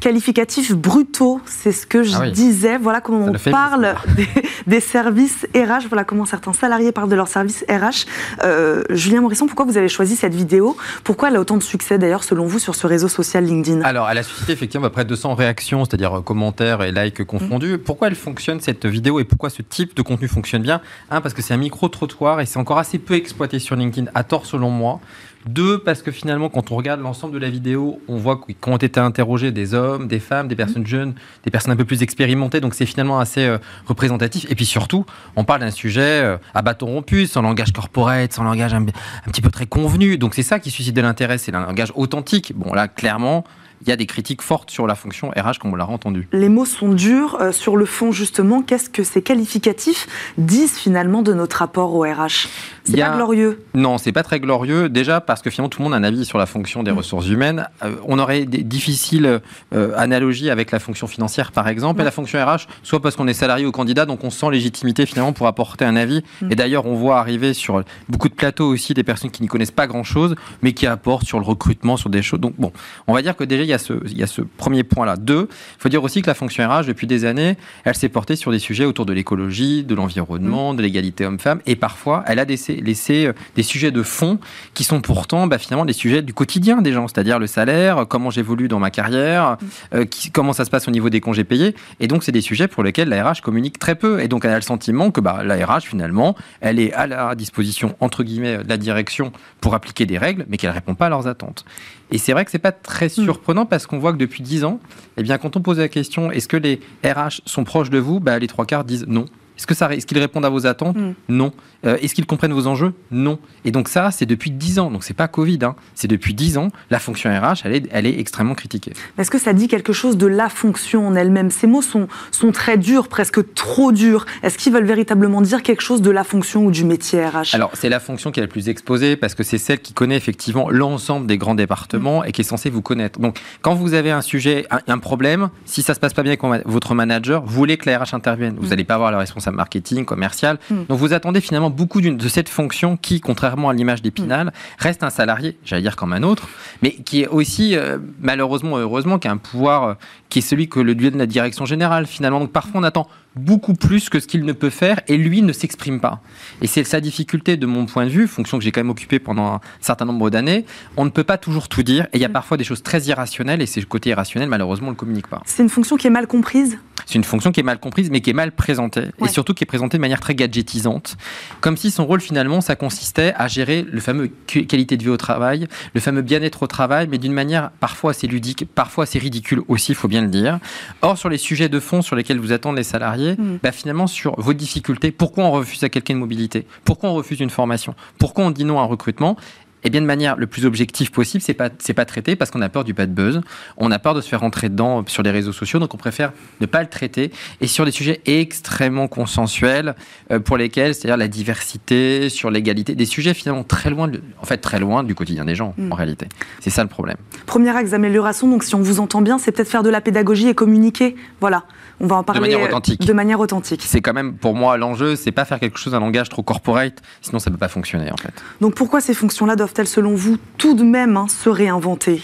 qualificatifs brutaux, c'est ce que je ah disais. Voilà comment on parle des, services RH, voilà comment certains salariés parlent de leurs services RH. Euh, Julien Morisson, pourquoi vous avez choisi cette vidéo? Pourquoi elle a autant de succès d'ailleurs selon vous sur ce réseau social LinkedIn? Alors elle a suscité effectivement près de 200 réactions, c'est-à-dire euh, commentaires et likes confondus. Mmh. Pourquoi elle fonctionne cette vidéo et pourquoi ce type de contenu fonctionne bien? Un, parce que c'est un micro-trottoir et c'est encore assez peu exploité sur LinkedIn, à tort selon moi. Deux, parce que finalement, quand on regarde l'ensemble de la vidéo, on voit qu'ont été interrogés des hommes, des femmes, des personnes jeunes, des personnes un peu plus expérimentées. Donc c'est finalement assez euh, représentatif. Et puis surtout, on parle d'un sujet euh, à bâton rompu, sans langage corporate, sans langage un, un petit peu très convenu. Donc c'est ça qui suscite de l'intérêt, c'est un langage authentique. Bon là, clairement, il y a des critiques fortes sur la fonction RH, comme on l'a entendu. Les mots sont durs. Euh, sur le fond, justement, qu'est-ce que ces qualificatifs disent finalement de notre rapport au RH C'est pas glorieux Non, c'est pas très glorieux. Déjà parce que finalement, tout le monde a un avis sur la fonction des mm. ressources humaines. Euh, on aurait des difficiles euh, analogies avec la fonction financière, par exemple, et la fonction RH, soit parce qu'on est salarié ou candidat, donc on sent légitimité finalement pour apporter un avis. Mm. Et d'ailleurs, on voit arriver sur beaucoup de plateaux aussi des personnes qui n'y connaissent pas grand-chose, mais qui apportent sur le recrutement, sur des choses. Donc bon, on va dire que déjà, il y a il y a ce premier point-là. Deux, il faut dire aussi que la fonction RH, depuis des années, elle s'est portée sur des sujets autour de l'écologie, de l'environnement, mmh. de l'égalité homme-femme, et parfois, elle a laissé, laissé, euh, des sujets de fond qui sont pourtant bah, finalement des sujets du quotidien des gens, c'est-à-dire le salaire, comment j'évolue dans ma carrière, mmh. euh, comment ça se passe au niveau des congés payés. Et donc, c'est des sujets pour lesquels la RH communique très peu. Et donc, elle a le sentiment que bah, la RH, finalement, elle est à la disposition, entre guillemets, de la direction pour appliquer des règles, mais qu'elle ne répond pas à leurs attentes. Et c'est vrai que c'est pas très hmm. surprenant parce qu'on voit que depuis 10 ans, eh bien, quand on pose la question est-ce que les RH sont proches de vous bah, Les trois quarts disent non. Est-ce que ça, est-ce qu'ils répondent à vos attentes Mm. Non. Euh, est-ce qu'ils comprennent vos enjeux? Non. Et donc ça, c'est depuis 10 ans. Donc c'est pas Covid. hein. C'est depuis 10 ans. La fonction RH, elle est, elle est extrêmement critiquée. Est-ce que ça dit quelque chose de la fonction en elle-même? Ces mots sont, sont très durs, presque trop durs. Est-ce qu'ils veulent véritablement dire quelque chose de la fonction ou du métier RH Alors, c'est la fonction qui est la plus exposée parce que c'est celle qui connaît effectivement l'ensemble des grands départements et qui est censée vous connaître. Donc, quand vous avez un sujet, un, un problème, si ça se passe pas bien avec votre manager, vous voulez que la RH intervienne. Vous n'allez pas avoir le responsable marketing, commercial. Mm. Donc, vous attendez finalement beaucoup de cette fonction qui, contrairement à l'image d'Épinal, reste un salarié, j'allais dire comme un autre, mais qui est aussi, euh, malheureusement, heureusement, qui a un pouvoir euh, qui est celui que le lui donne la direction générale finalement. Donc, parfois, on attend beaucoup plus que ce qu'il ne peut faire et lui ne s'exprime pas. Et c'est sa difficulté de mon point de vue, fonction que j'ai quand même occupée pendant un certain nombre d'années, on ne peut pas toujours tout dire et il y a parfois des choses très irrationnelles et c'est le côté irrationnel malheureusement on ne le communique pas. C'est une fonction qui est mal comprise? C'est une fonction qui est mal comprise mais qui est mal présentée Ouais. et surtout qui est présentée de manière très gadgetisante, comme si son rôle finalement ça consistait à gérer le fameux qu- qualité de vie au travail, le fameux bien-être au travail mais d'une manière parfois assez ludique, parfois assez ridicule aussi, il faut bien le dire. Or sur les sujets de fond sur lesquels vous attendent les salariés, Mm. bah, finalement sur vos difficultés, pourquoi on refuse à quelqu'un une mobilité, pourquoi on refuse une formation, pourquoi on dit non à un recrutement, et bien de manière le plus objective possible, c'est pas c'est pas traité parce qu'on a peur du bad buzz, on a peur de se faire rentrer dedans euh, sur les réseaux sociaux, donc on préfère ne pas le traiter. Et sur des sujets extrêmement consensuels euh, pour lesquels, c'est-à-dire la diversité, sur l'égalité, des sujets finalement très loin, de- en fait très loin du quotidien des gens Mm. en réalité. C'est ça le problème. Premier axe d'amélioration, donc si on vous entend bien, c'est peut-être faire de la pédagogie et communiquer. Voilà, on va en parler manière euh, authentique. De manière authentique. C'est quand même pour moi l'enjeu, c'est pas faire quelque chose un langage trop corporate, sinon ça peut pas fonctionner en fait. Donc pourquoi ces fonctions-là doivent-elles, selon vous, tout de même hein, se réinventer?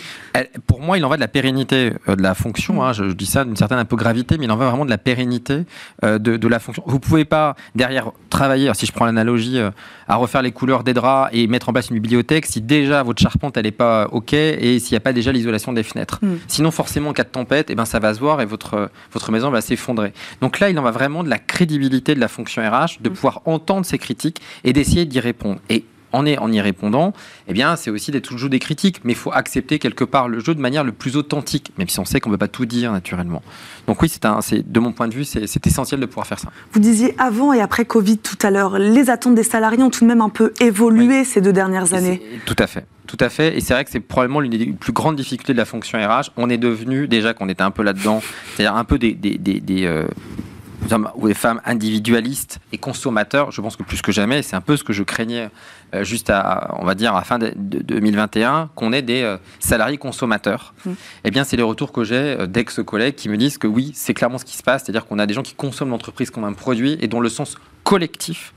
Pour moi, il en va de la pérennité euh, de la fonction. hein. je, je dis ça d'une certaine un peu gravité, mais il en va vraiment de la pérennité euh, de, de la fonction. Vous pouvez pas derrière travailler, si je prends l'analogie, euh, à refaire les couleurs des draps et mettre en place une bibliothèque si déjà votre charpente elle est pas ok et s'il n'y a pas déjà l'isolation des fenêtres. Mm. Sinon, forcément, en cas de tempête, eh ben ça va se voir et votre votre maison va s'effondrer. Donc là, il en va vraiment de la crédibilité de la fonction RH, de pouvoir entendre ces critiques et d'essayer d'y répondre. Et en, y- en y répondant, eh bien, c'est aussi d'être toujours des critiques, mais il faut accepter quelque part le jeu de manière le plus authentique, même si on sait qu'on ne peut pas tout dire naturellement. Donc oui, c'est un, c'est de mon point de vue, c'est c'est essentiel de pouvoir faire ça. Vous disiez avant et après Covid tout à l'heure, les attentes des salariés ont tout de même un peu évolué ces deux dernières années. Tout à fait. Tout à fait. Et c'est vrai que c'est probablement l'une des plus grandes difficultés de la fonction RH. On est devenu, déjà qu'on était un peu là-dedans, c'est-à-dire un peu des, des, des, des, euh, hommes ou des femmes individualistes et consommateurs. Je pense que plus que jamais, c'est un peu ce que je craignais euh, juste à, on va dire, à la fin de, de 2021, qu'on ait des euh, salariés consommateurs. Mm. Eh bien, c'est les retours que j'ai euh, d'ex-collègues qui me disent que oui, c'est clairement ce qui se passe. C'est-à-dire qu'on a des gens qui consomment l'entreprise comme un produit et dont le sens collectif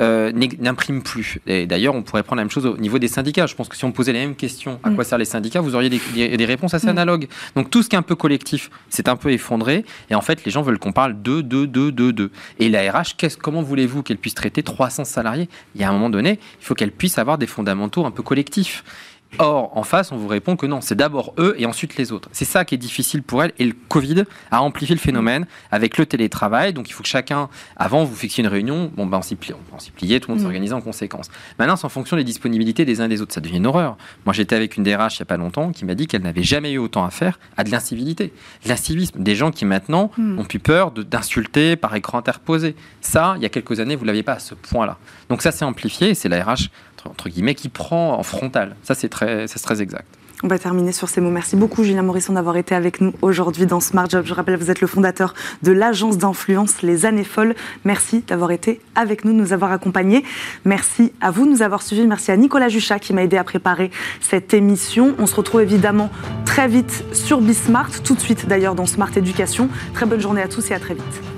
euh, n'ex- n'imprime plus. Et d'ailleurs, on pourrait prendre la même chose au niveau des syndicats. Je pense que si on posait les mêmes questions, à Mm. quoi servent les syndicats, vous auriez des, des- des réponses assez Mm. analogues. Donc tout ce qui est un peu collectif, c'est un peu effondré. Et en fait, les gens veulent qu'on parle de, de, de, de, de. Et la RH, comment voulez-vous qu'elle puisse traiter 300 salariés? Il y a un moment donné, il faut qu'elle puisse avoir des fondamentaux un peu collectifs. Or, en face, on vous répond que non, c'est d'abord eux et ensuite les autres. C'est ça qui est difficile pour elle. Et le Covid a amplifié le phénomène avec le télétravail. Donc, il faut que chacun, avant, vous fixiez une réunion. Bon, ben, on s'y pliait, tout le monde Mm. s'organisait en conséquence. Maintenant, c'est en fonction des disponibilités des uns et des autres. Ça devient une horreur. Moi, j'étais avec une DRH il n'y a pas longtemps qui m'a dit qu'elle n'avait jamais eu autant à faire à de l'incivilité. De L'incivisme. Des gens qui maintenant Mm. ont plus peur d'insulter par écran interposé. Ça, il y a quelques années, vous ne l'aviez pas à ce point-là. Donc, ça, c'est amplifié et c'est la RH, entre- entre guillemets, qui prend en frontal. Ça, c'est très, très exact. On va terminer sur ces mots. Merci beaucoup, Julien Morisson, d'avoir été avec nous aujourd'hui dans Smart Job. Je rappelle, vous êtes le fondateur de l'agence d'influence Les Années Folles. Merci d'avoir été avec nous, de nous avoir accompagnés. Merci à vous de nous avoir suivis. Merci à Nicolas Juchat qui m'a aidé à préparer cette émission. On se retrouve évidemment très vite sur Bismart, tout de suite d'ailleurs dans Smart Éducation. Très bonne journée à tous et à très vite.